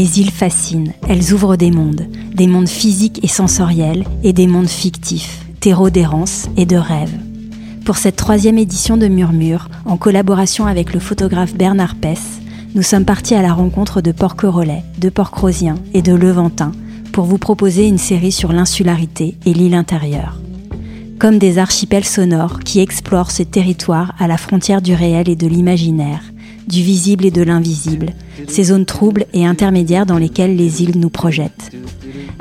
Les îles fascinent, elles ouvrent des mondes, des mondes physiques et sensoriels et des mondes fictifs, terreaux d'errance et de rêve. Pour cette troisième édition de Murmure, en collaboration avec le photographe Bernard Pess, nous sommes partis à la rencontre de Porquerolles, de Port-Crozien et de Levantin pour vous proposer une série sur l'insularité et l'île intérieure. Comme des archipels sonores qui explorent ce territoire à la frontière du réel et de l'imaginaire, du visible et de l'invisible, ces zones troubles et intermédiaires dans lesquelles les îles nous projettent.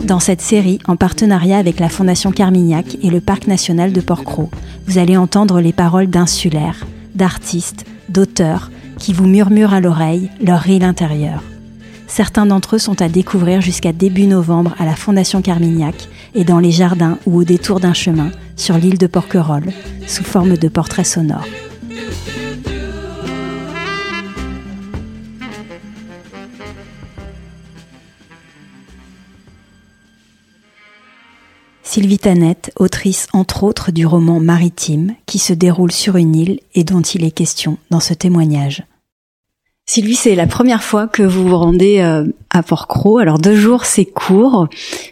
Dans cette série, en partenariat avec la Fondation Carmignac et le Parc national de Port-Cros, vous allez entendre les paroles d'insulaires, d'artistes, d'auteurs qui vous murmurent à l'oreille leur île intérieure. Certains d'entre eux sont à découvrir jusqu'à début novembre à la Fondation Carmignac et dans les jardins ou au détour d'un chemin sur l'île de Porquerolles, sous forme de portraits sonores. Sylvie Tanette, autrice entre autres du roman Maritime, qui se déroule sur une île et dont il est question dans ce témoignage. Sylvie, c'est la première fois que vous vous rendez euh, à Port-Cros. Alors deux jours, c'est court,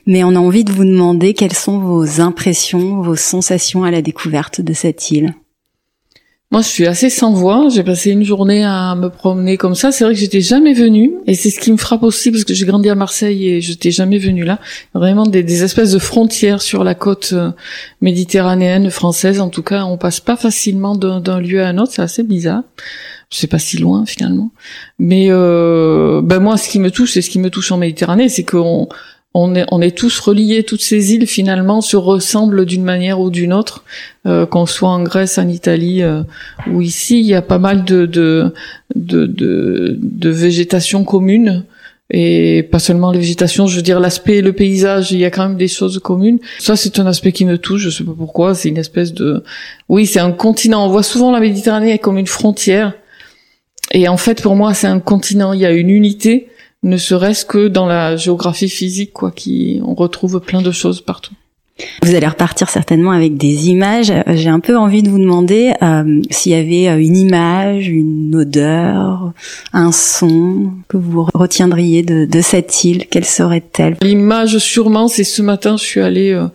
mais on a envie de vous demander quelles sont vos impressions, vos sensations à la découverte de cette île. Moi, je suis assez sans voix. J'ai passé une journée à me promener comme ça. C'est vrai que j'étais jamais venue, et c'est ce qui me frappe aussi parce que j'ai grandi à Marseille et j'étais jamais venue là. Vraiment des, des, espèces de frontières sur la côte euh, méditerranéenne française. En tout cas, on passe pas facilement d'un lieu à un autre. C'est assez bizarre. C'est pas si loin finalement. Mais euh, ben moi, ce qui me touche, c'est ce qui me touche en Méditerranée, c'est qu'on on est, on est tous reliés, toutes ces îles finalement se ressemblent d'une manière ou d'une autre, euh, qu'on soit en Grèce, en Italie euh, ou ici, il y a pas mal de de, de, de, de végétation commune et pas seulement les végétations, je veux dire l'aspect, le paysage, il y a quand même des choses communes. Ça, c'est un aspect qui me touche, je sais pas pourquoi, c'est une espèce de, oui, c'est un continent. On voit souvent la Méditerranée comme une frontière, et en fait, pour moi, c'est un continent. Il y a une unité ne serait-ce que dans la géographie physique, quoi, qui on retrouve plein de choses partout. Vous allez repartir certainement avec des images. J'ai un peu envie de vous demander euh, s'il y avait euh, une image, une odeur, un son que vous retiendriez de, de cette île. Quelle serait-elle? L'image, sûrement, c'est ce matin, je suis allée euh,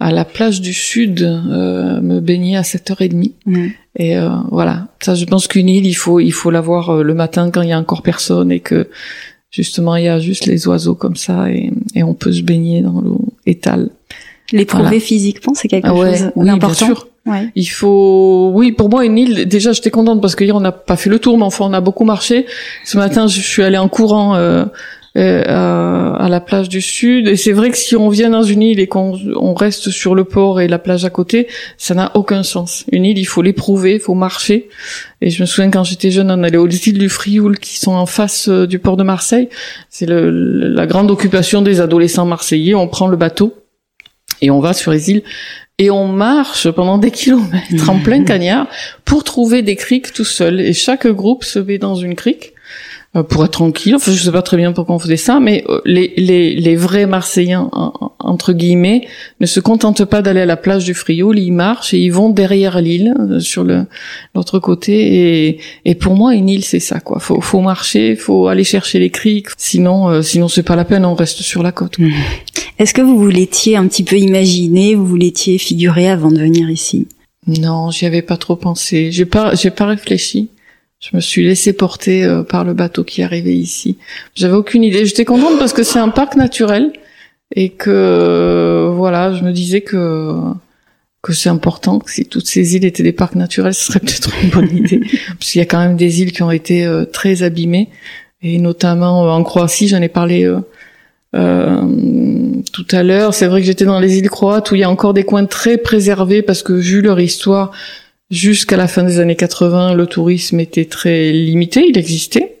à la plage du Sud me baigner à 7h30. Mmh. Et voilà, ça, je pense qu'une île, il faut, il faut la voir le matin quand il y a encore personne et que justement il y a juste les oiseaux comme ça et, et on peut se baigner dans l'eau étale. L'éprouver physiquement, c'est quelque ah chose d'important. Bien sûr. Ouais. Il faut, oui, pour moi une île. Déjà, j'étais contente parce qu'hier on n'a pas fait le tour, mais enfin on a beaucoup marché. Ce matin, je suis allée en courant euh, euh, à la plage du sud. Et c'est vrai que si on vient dans une île et qu'on on reste sur le port et la plage à côté, ça n'a aucun sens. Une île, il faut l'éprouver, il faut marcher. Et je me souviens quand j'étais jeune, on allait aux îles du Frioul qui sont en face euh, du port de Marseille. C'est la grande occupation des adolescents marseillais. On prend le bateau et on va sur les îles et on marche pendant des kilomètres en plein cagnard pour trouver des criques tout seul. Et chaque groupe se met dans une crique pour être tranquille. Enfin, je sais pas très bien pourquoi on faisait ça, mais euh, les, les, les vrais Marseillais, entre guillemets, ne se contentent pas d'aller à la plage du Frioul, ils marchent et ils vont derrière l'île, euh, sur le l'autre côté. Et, et pour moi, une île, c'est ça, quoi. Faut, faut marcher, faut aller chercher les criques. Sinon, sinon c'est pas la peine, on reste sur la côte. Mmh. Est-ce que vous vous l'étiez un petit peu imaginé, vous vous l'étiez figuré avant de venir ici? Non, j'y avais pas trop pensé. J'ai pas, j'ai pas réfléchi. Je me suis laissé porter euh, par le bateau qui arrivait ici. J'avais aucune idée. J'étais contente parce que c'est un parc naturel et que euh, voilà, je me disais que que c'est important si toutes ces îles étaient des parcs naturels, ce serait peut-être une bonne idée parce qu'il y a quand même des îles qui ont été euh, très abîmées et notamment en Croatie, j'en ai parlé tout à l'heure. C'est vrai que j'étais dans les îles croates où il y a encore des coins très préservés parce que vu leur histoire, Jusqu'à la fin des années 80, le tourisme était très limité, il existait,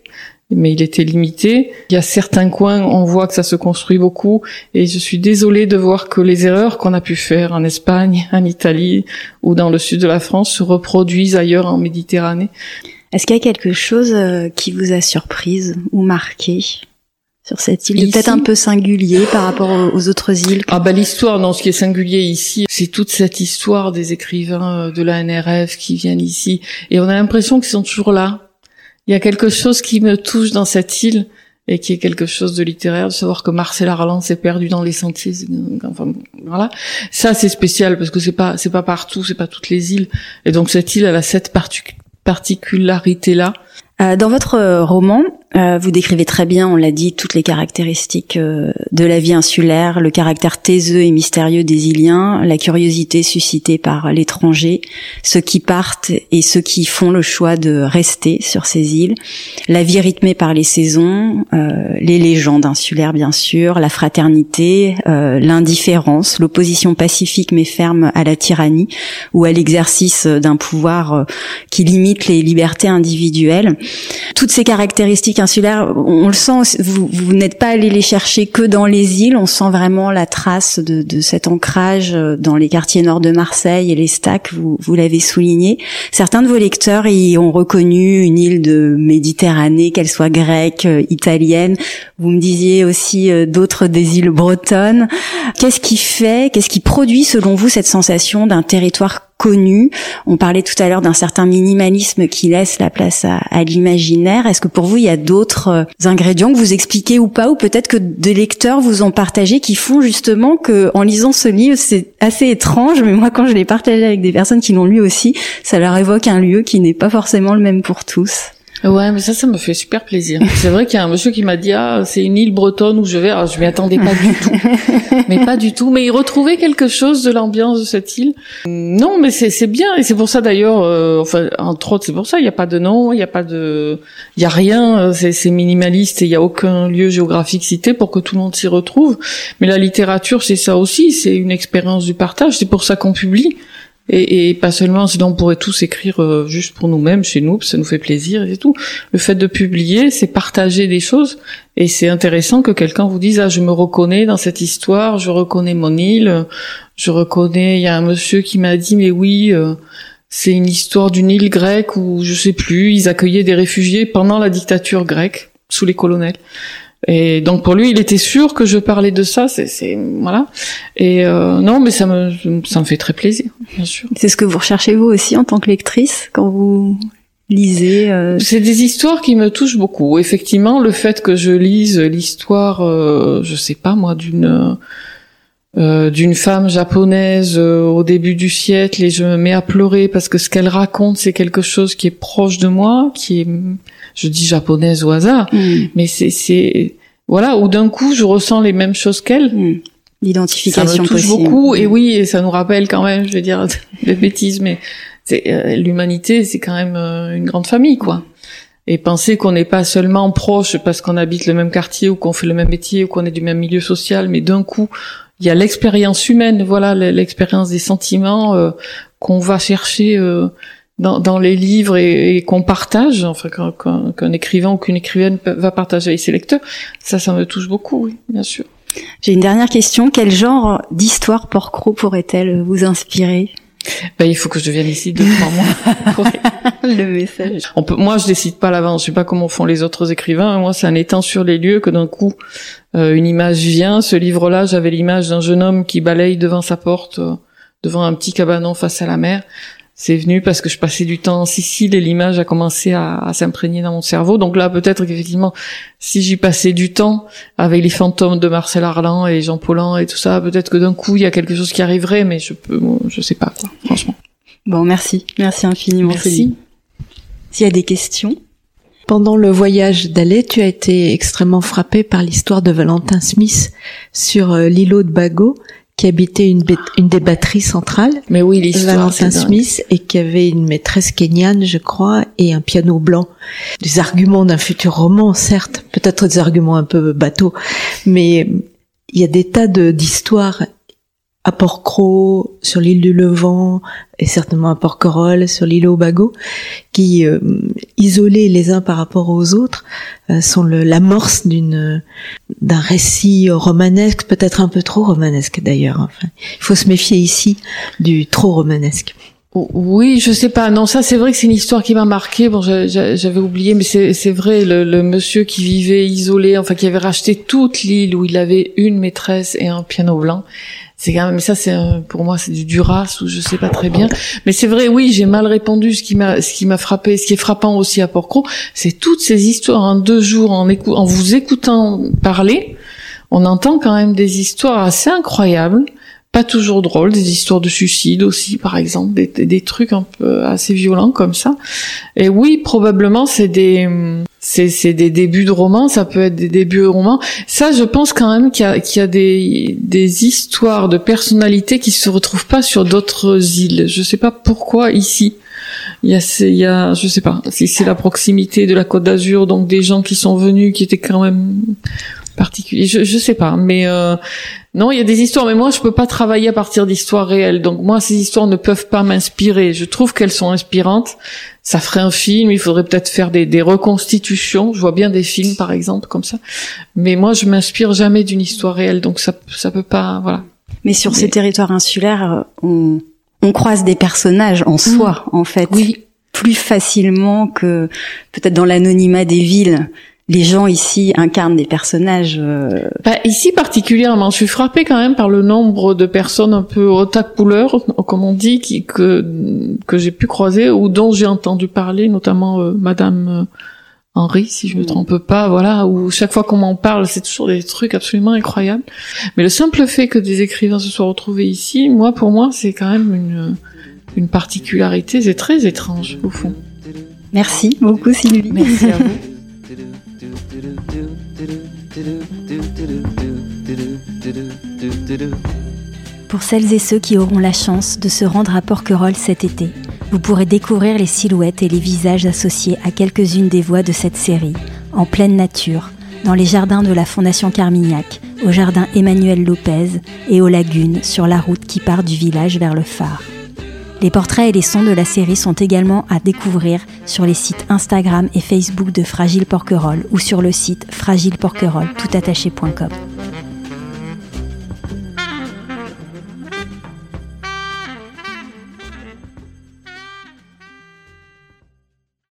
mais il était limité. Il y a certains coins, on voit que ça se construit beaucoup, et je suis désolée de voir que les erreurs qu'on a pu faire en Espagne, en Italie ou dans le sud de la France se reproduisent ailleurs en Méditerranée. Est-ce qu'il y a quelque chose euh, qui vous a surprise ou marqué? Sur cette île, peut-être un peu singulier par rapport aux autres îles. Ah bah l'histoire, non, ce qui est singulier ici, c'est toute cette histoire des écrivains euh, de la NRF qui viennent ici, et on a l'impression qu'ils sont toujours là. Il y a quelque chose qui me touche dans cette île, et qui est quelque chose de littéraire, de savoir que Marcel Arlan s'est perdu dans les sentiers. Enfin voilà, ça c'est spécial parce que c'est pas c'est pas partout, c'est pas toutes les îles, et donc cette île elle a cette particularité là. Euh, dans votre euh, roman, euh, vous décrivez très bien, on l'a dit, toutes les caractéristiques euh, de la vie insulaire, le caractère taiseux et mystérieux des Iliens, la curiosité suscitée par l'étranger, ceux qui partent et ceux qui font le choix de rester sur ces îles, la vie rythmée par les saisons, euh, les légendes insulaires bien sûr, la fraternité, l'indifférence, l'opposition pacifique mais ferme à la tyrannie ou à l'exercice d'un pouvoir qui limite les libertés individuelles. Toutes ces caractéristiques insulaire, on, le sent, vous, n'êtes pas allé les chercher que dans les îles, on sent vraiment la trace de, de cet ancrage euh, dans les quartiers nord de Marseille et les stacks, vous, vous l'avez souligné. Certains de vos lecteurs y ont reconnu une île de Méditerranée, qu'elle soit grecque, euh, italienne. Vous me disiez aussi euh, d'autres des îles bretonnes. Qu'est-ce qui fait, qu'est-ce qui produit selon vous cette sensation d'un territoire connu. On parlait tout à l'heure d'un certain minimalisme qui laisse la place à, l'imaginaire. Est-ce que pour vous, il y a d'autres euh, ingrédients que vous expliquez ou pas, ou peut-être que des lecteurs vous ont partagé qui font justement que, en lisant ce livre, c'est assez étrange, mais moi, quand je l'ai partagé avec des personnes qui l'ont lu aussi, ça leur évoque un lieu qui n'est pas forcément le même pour tous. Ouais, mais ça, ça me fait super plaisir. C'est vrai qu'il y a un monsieur qui m'a dit ah c'est une île bretonne où je vais. Alors, je m'y attendais pas du tout, mais pas du tout. Mais il retrouvait quelque chose de l'ambiance de cette île. Non, mais c'est c'est bien et c'est pour ça d'ailleurs. Euh, enfin, entre autres, c'est pour ça il n'y a pas de nom, il n'y a pas de, il y a rien. C'est c'est minimaliste et il y a aucun lieu géographique cité pour que tout le monde s'y retrouve. Mais la littérature, c'est ça aussi. C'est une expérience du partage. C'est pour ça qu'on publie. Et, et, pas seulement, sinon on pourrait tous écrire euh, juste pour nous-mêmes, chez nous, ça nous fait plaisir et tout. Le fait de publier, c'est partager des choses, et c'est intéressant que quelqu'un vous dise ah je me reconnais dans cette histoire, je reconnais mon île, je reconnais. Il y a un monsieur qui m'a dit mais oui. Euh, c'est une histoire d'une île grecque où je sais plus, ils accueillaient des réfugiés pendant la dictature grecque sous les colonels. Et donc pour lui, il était sûr que je parlais de ça. C'est voilà. Et euh, non, mais ça me ça me fait très plaisir, bien sûr. C'est ce que vous recherchez vous aussi en tant que lectrice quand vous lisez. Euh... C'est des histoires qui me touchent beaucoup. Effectivement, le fait que je lise l'histoire, euh, je sais pas moi, d'une euh, d'une femme japonaise euh, au début du siècle et je me mets à pleurer parce que ce qu'elle raconte c'est quelque chose qui est proche de moi, qui est je dis japonaise au hasard, mm. mais c'est c'est voilà où d'un coup je ressens les mêmes choses qu'elle. Mm. L'identification ça me touche beaucoup et oui et ça nous rappelle quand même, je vais dire des bêtises, mais c'est euh, l'humanité c'est quand même une grande famille quoi. Et penser qu'on n'est pas seulement proche parce qu'on habite le même quartier ou qu'on fait le même métier ou qu'on est du même milieu social, mais d'un coup il y a l'expérience humaine, voilà, l'expérience des sentiments euh, qu'on va chercher euh, dans, les livres et, qu'on partage, enfin qu'un écrivain ou qu'une écrivaine va partager avec ses lecteurs. Ça, ça me touche beaucoup, oui, bien sûr. J'ai une dernière question. Quel genre d'histoire porcro pourrait-elle vous inspirer? Ben, il faut que je devienne ici deux trois mois. le message. On peut, moi, je décide pas l'avance. Je sais pas comment font les autres écrivains. Moi, c'est un étant sur les lieux que d'un coup, euh, une image vient. Ce livre-là, j'avais l'image d'un jeune homme qui balaye devant sa porte, euh, devant un petit cabanon face à la mer c'est venu parce que je passais du temps en Sicile et l'image a commencé à, s'imprégner dans mon cerveau. Donc là, peut-être qu'effectivement, si j'y passais du temps avec les fantômes de Marcel Arlan et Jean Paulhan et tout ça, peut-être que d'un coup, il y a quelque chose qui arriverait, mais je peux, je sais pas, quoi, franchement. Bon, merci. Merci infiniment. Merci. S'il y a des questions. Pendant le voyage d'aller, tu as été extrêmement frappé par l'histoire de Valentin Smith sur euh, l'îlot de Bagot qui habitait une, une des batteries centrales. Mais oui. Valentin Smith et qui avait une maîtresse kenyane, je crois, et un piano blanc. Des arguments d'un futur roman, certes, peut-être des arguments un peu bateaux, mais il y a des tas d'histoires à Port-Cros, sur l'île du Levant, et certainement à Porquerolles, sur l'île Bago, qui, euh, isolés les uns par rapport aux autres, euh, sont l'amorce d'une d'un récit romanesque, peut-être un peu trop romanesque d'ailleurs. Enfin, il faut se méfier ici du trop romanesque. Oui, je sais pas. Non, ça c'est vrai que c'est une histoire qui m'a marqué. Bon, j'avais oublié, mais c'est vrai. Le, le, monsieur qui vivait isolé, enfin qui avait racheté toute l'île où il avait une maîtresse et un piano blanc c'est quand même, ça c'est pour moi c'est du Duras ou je sais pas très bien. Mais c'est vrai, oui, j'ai mal répondu. Ce qui m'a, ce qui m'a frappé, ce qui est frappant aussi à Porcro, c'est toutes ces histoires en deux jours en, en vous écoutant parler. On entend quand même des histoires assez incroyables pas toujours drôles, des histoires de suicide aussi, par exemple, des, des, trucs un peu assez violents comme ça. Et oui, probablement c'est des c'est, c'est des débuts de romans, ça peut être des débuts de romans. Ça, je pense quand même qu'il y a, qu'il y a des, des histoires de personnalités qui se retrouvent pas sur d'autres îles. Je sais pas pourquoi ici. Il y a, il y a, je sais pas, si c'est la proximité de la Côte d'Azur, donc des gens qui sont venus, qui étaient quand même particuliers. Je, je sais pas, mais euh, non, il y a des histoires, mais moi je peux pas travailler à partir d'histoires réelles. Donc moi, ces histoires ne peuvent pas m'inspirer. Je trouve qu'elles sont inspirantes. Ça ferait un film. Il faudrait peut-être faire des, des, reconstitutions. Je vois bien des films, par exemple, comme ça. Mais moi, je m'inspire jamais d'une histoire réelle. Donc ça, ça peut pas, voilà. Mais sur ces territoires insulaires, on, on croise des personnages en soi, mmh. en fait. Oui. Plus facilement que peut-être dans l'anonymat des villes les gens ici incarnent des personnages. Euh... Bah, ici particulièrement, je suis frappée quand même par le nombre de personnes un peu haute à couleur, comme on dit, qui, que que j'ai pu croiser ou dont j'ai entendu parler, notamment euh, Madame euh, Henri, si je me trompe pas, voilà, où chaque fois qu'on m'en parle, c'est toujours des trucs absolument incroyables. Mais le simple fait que des écrivains se soient retrouvés ici, moi, pour moi, c'est quand même une une particularité, c'est très étrange au fond. Merci beaucoup Sylvie. Merci à vous. Pour celles et ceux qui auront la chance de se rendre à Porquerolles cet été, vous pourrez découvrir les silhouettes et les visages associés à quelques-unes des voix de cette série, en pleine nature, dans les jardins de la Fondation Carmignac, au jardin Emmanuel Lopez et aux lagunes sur la route qui part du village vers le phare. Les portraits et les sons de la série sont également à découvrir sur les sites Instagram et Facebook de Fragile Porquerolles ou sur le site fragileporquerolles toutattaché.com.